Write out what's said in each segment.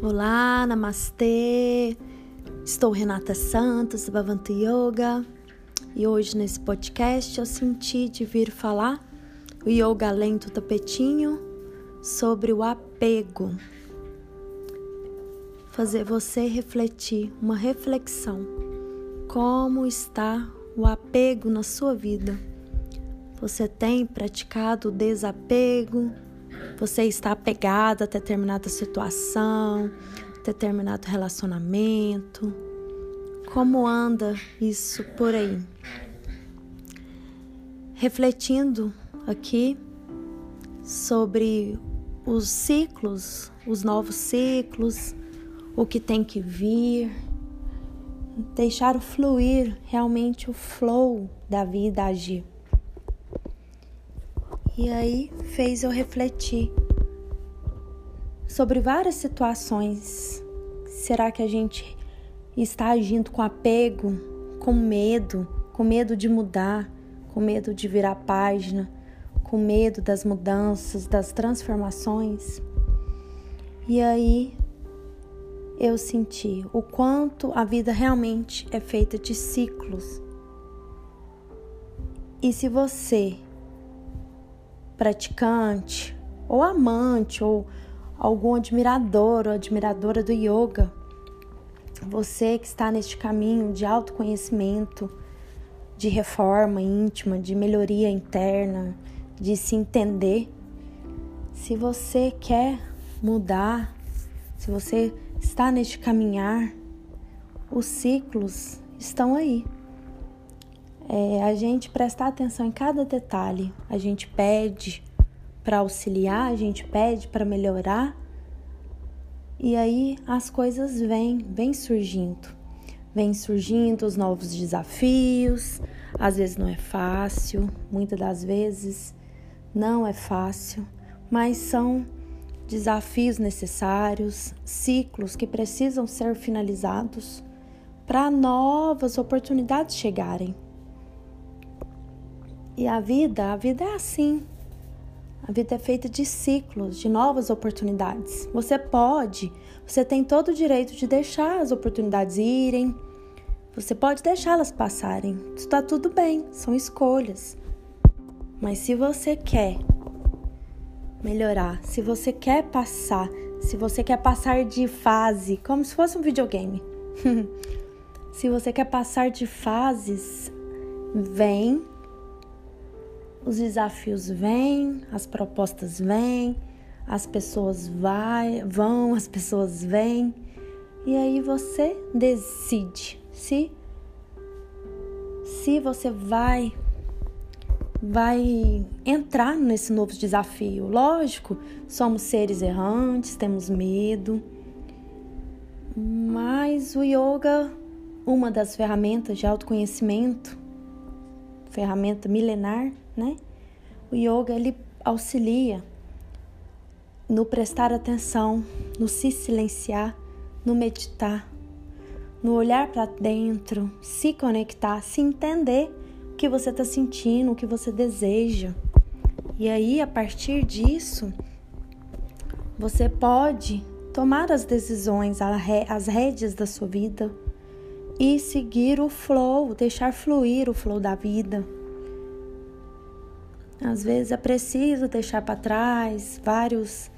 Olá, namastê. Estou Renata Santos do Bhavanti Yoga e hoje nesse podcast eu senti de vir falar o yoga do tapetinho sobre o apego. Fazer você refletir, uma reflexão. Como está o apego na sua vida? Você tem praticado o desapego? Você está apegado a determinada situação, determinado relacionamento? Como anda isso por aí? Refletindo aqui sobre os ciclos, os novos ciclos, o que tem que vir, deixar fluir realmente o flow da vida agir. E aí fez eu refletir sobre várias situações. Será que a gente está agindo com apego, com medo, com medo de mudar, com medo de virar página, com medo das mudanças, das transformações? E aí eu senti o quanto a vida realmente é feita de ciclos. E se você praticante, ou amante, ou algum admirador ou admiradora do yoga, você que está neste caminho de autoconhecimento, de reforma íntima, de melhoria interna, de se entender, se você quer mudar, se você está neste caminhar, os ciclos estão aí é, a gente prestar atenção em cada detalhe. A gente pede para auxiliar, a gente pede para melhorar. E aí as coisas vêm, vêm surgindo. Vêm surgindo os novos desafios. Às vezes não é fácil, muitas das vezes não é fácil, mas são desafios necessários, ciclos que precisam ser finalizados para novas oportunidades chegarem. E a vida, a vida é assim. A vida é feita de ciclos, de novas oportunidades. Você pode, você tem todo o direito de deixar as oportunidades irem. Você pode deixá-las passarem. Está tudo bem, são escolhas. Mas se você quer melhorar, se você quer passar, se você quer passar de fase, como se fosse um videogame. se você quer passar de fases, vem os desafios vêm, as propostas vêm, as pessoas vai, vão, as pessoas vêm, e aí você decide se se você vai vai entrar nesse novo desafio. Lógico, somos seres errantes, temos medo, mas o yoga, uma das ferramentas de autoconhecimento, ferramenta milenar, né? O yoga ele auxilia no prestar atenção, no se silenciar, no meditar, no olhar para dentro, se conectar, se entender o que você está sentindo, o que você deseja. E aí, a partir disso, você pode tomar as decisões, as rédeas da sua vida e seguir o flow, deixar fluir o flow da vida. Às vezes é preciso deixar para trás vários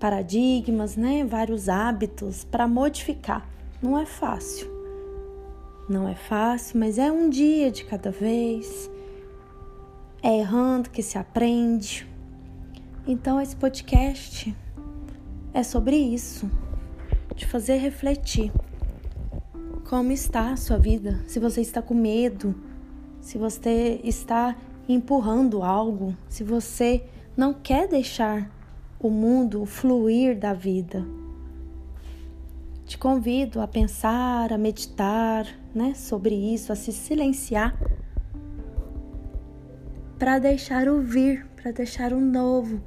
paradigmas, né? Vários hábitos para modificar. Não é fácil. Não é fácil, mas é um dia de cada vez. É errando que se aprende. Então esse podcast é sobre isso, de fazer refletir. Como está a sua vida? Se você está com medo, se você está empurrando algo, se você não quer deixar o mundo fluir da vida. Te convido a pensar, a meditar, né, sobre isso, a se silenciar para deixar o vir, para deixar o novo,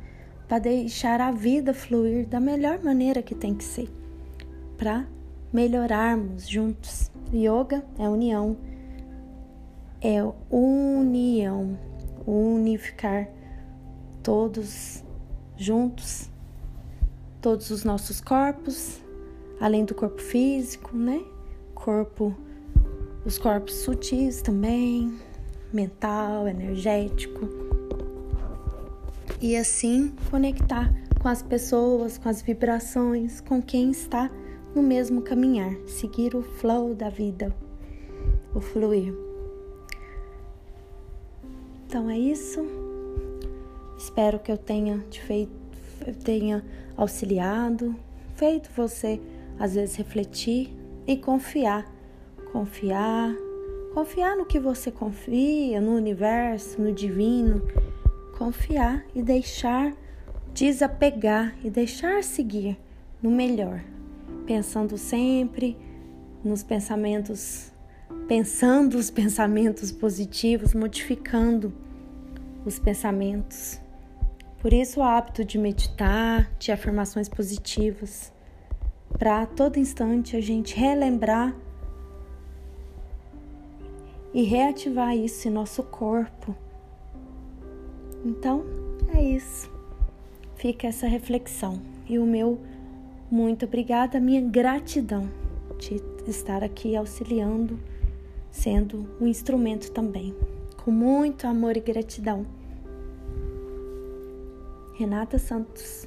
para deixar a vida fluir da melhor maneira que tem que ser, para melhorarmos juntos. Yoga é união, é união unificar todos juntos, todos os nossos corpos, além do corpo físico, né? Corpo, os corpos sutis também, mental, energético. E assim conectar com as pessoas, com as vibrações, com quem está no mesmo caminhar, seguir o flow da vida, o fluir. Então é isso. Espero que eu tenha te feito, tenha auxiliado, feito você às vezes refletir e confiar, confiar, confiar no que você confia, no universo, no divino, confiar e deixar desapegar e deixar seguir no melhor, pensando sempre nos pensamentos, pensando os pensamentos positivos, modificando os pensamentos. Por isso o hábito de meditar, de afirmações positivas, para todo instante a gente relembrar e reativar isso em nosso corpo. Então, é isso. Fica essa reflexão e o meu muito obrigada, minha gratidão de estar aqui auxiliando, sendo um instrumento também, com muito amor e gratidão. Renata Santos